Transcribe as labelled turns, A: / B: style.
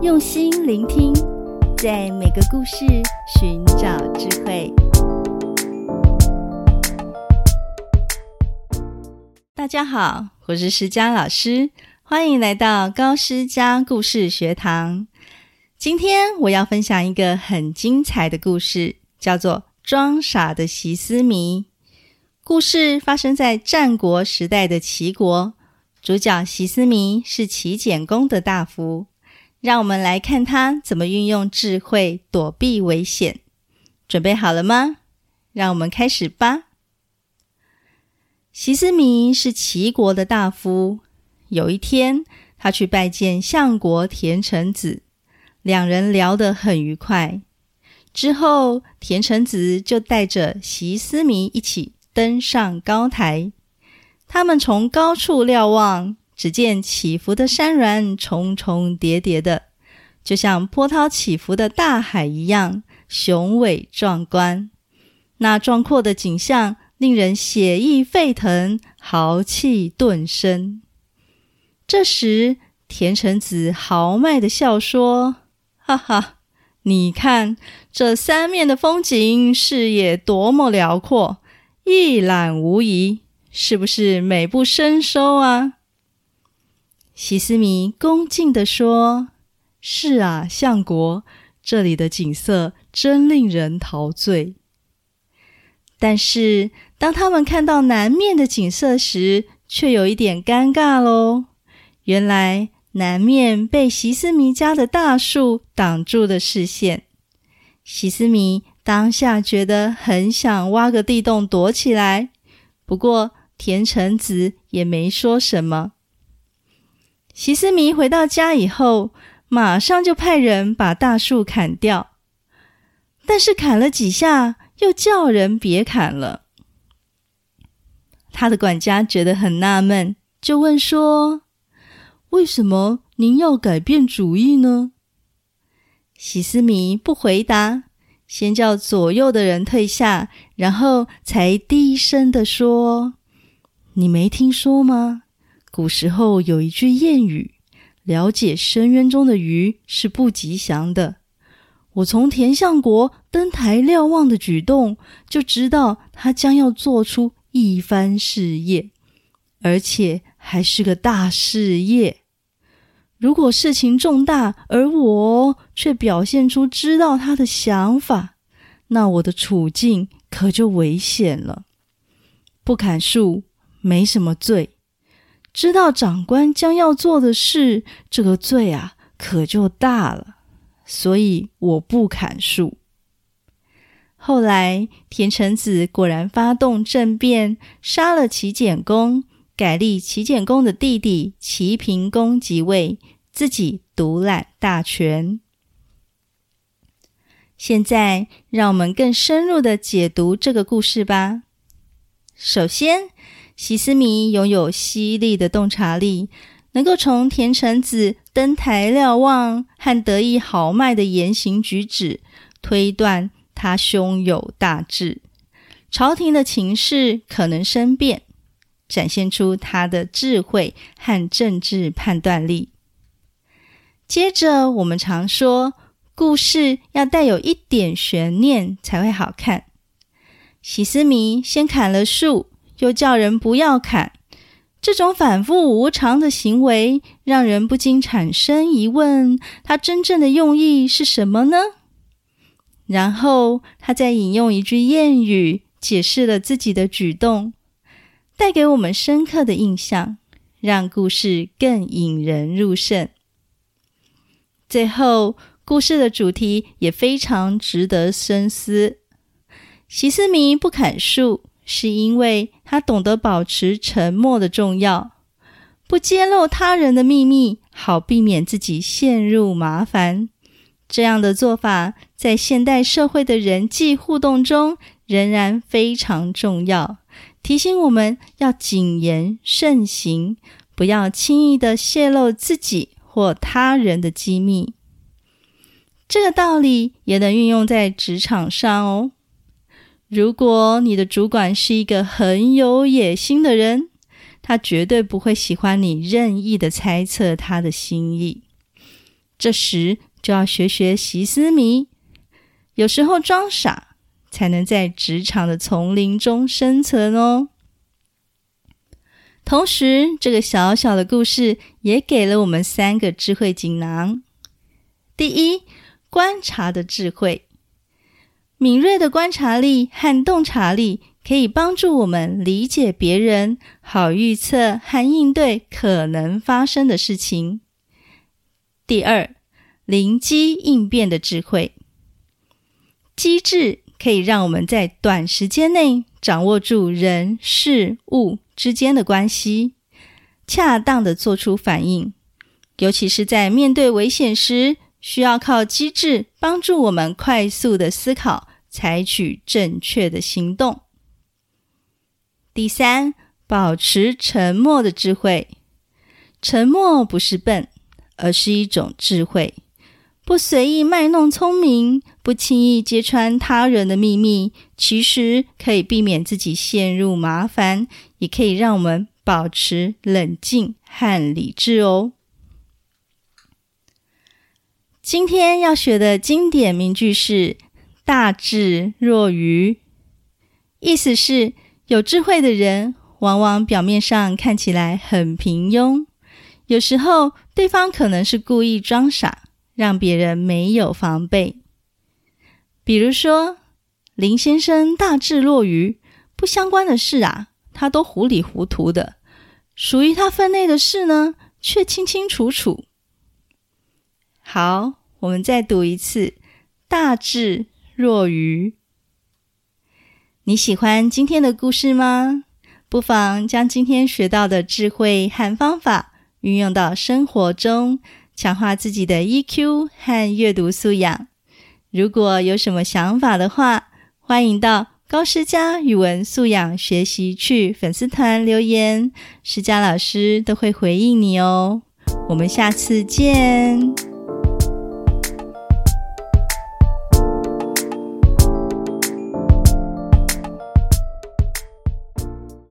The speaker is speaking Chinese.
A: 用心聆听，在每个故事寻找智慧。大家好，我是诗佳老师，欢迎来到高诗佳故事学堂。今天我要分享一个很精彩的故事，叫做《装傻的席思迷》。故事发生在战国时代的齐国，主角席思迷是齐简公的大夫。让我们来看他怎么运用智慧躲避危险。准备好了吗？让我们开始吧。席思弥是齐国的大夫。有一天，他去拜见相国田成子，两人聊得很愉快。之后，田成子就带着席思弥一起登上高台。他们从高处瞭望。只见起伏的山峦重重叠叠的，就像波涛起伏的大海一样雄伟壮观。那壮阔的景象令人血意沸腾，豪气顿生。这时，田成子豪迈的笑说：“哈哈，你看这三面的风景，视野多么辽阔，一览无遗，是不是美不胜收啊？”席思弥恭敬地说：“是啊，相国，这里的景色真令人陶醉。”但是，当他们看到南面的景色时，却有一点尴尬喽。原来，南面被席思弥家的大树挡住了视线。席思弥当下觉得很想挖个地洞躲起来，不过田成子也没说什么。席思弥回到家以后，马上就派人把大树砍掉，但是砍了几下，又叫人别砍了。他的管家觉得很纳闷，就问说：“为什么您要改变主意呢？”席思弥不回答，先叫左右的人退下，然后才低声地说：“你没听说吗？”古时候有一句谚语：“了解深渊中的鱼是不吉祥的。”我从田相国登台瞭望的举动，就知道他将要做出一番事业，而且还是个大事业。如果事情重大，而我却表现出知道他的想法，那我的处境可就危险了。不砍树，没什么罪。知道长官将要做的事，这个罪啊可就大了，所以我不砍树。后来田成子果然发动政变，杀了齐简公，改立齐简公的弟弟齐平公即位，自己独揽大权。现在让我们更深入的解读这个故事吧。首先，席思弥拥有犀利的洞察力，能够从田成子登台瞭望和得意豪迈的言行举止，推断他胸有大志，朝廷的情势可能生变，展现出他的智慧和政治判断力。接着，我们常说，故事要带有一点悬念才会好看。喜思弥先砍了树。又叫人不要砍，这种反复无常的行为，让人不禁产生疑问：他真正的用意是什么呢？然后他再引用一句谚语，解释了自己的举动，带给我们深刻的印象，让故事更引人入胜。最后，故事的主题也非常值得深思：席思明不砍树。是因为他懂得保持沉默的重要，不揭露他人的秘密，好避免自己陷入麻烦。这样的做法在现代社会的人际互动中仍然非常重要，提醒我们要谨言慎行，不要轻易的泄露自己或他人的机密。这个道理也能运用在职场上哦。如果你的主管是一个很有野心的人，他绝对不会喜欢你任意的猜测他的心意。这时就要学学席思迷，有时候装傻，才能在职场的丛林中生存哦。同时，这个小小的故事也给了我们三个智慧锦囊：第一，观察的智慧。敏锐的观察力和洞察力可以帮助我们理解别人，好预测和应对可能发生的事情。第二，灵机应变的智慧，机智可以让我们在短时间内掌握住人事物之间的关系，恰当的做出反应，尤其是在面对危险时。需要靠机智帮助我们快速的思考，采取正确的行动。第三，保持沉默的智慧。沉默不是笨，而是一种智慧。不随意卖弄聪明，不轻易揭穿他人的秘密，其实可以避免自己陷入麻烦，也可以让我们保持冷静和理智哦。今天要学的经典名句是“大智若愚”，意思是有智慧的人往往表面上看起来很平庸，有时候对方可能是故意装傻，让别人没有防备。比如说，林先生大智若愚，不相关的事啊，他都糊里糊涂的；属于他分内的事呢，却清清楚楚。好。我们再读一次“大智若愚”。你喜欢今天的故事吗？不妨将今天学到的智慧和方法运用到生活中，强化自己的 EQ 和阅读素养。如果有什么想法的话，欢迎到高诗佳语文素养学习去粉丝团留言，诗佳老师都会回应你哦。我们下次见。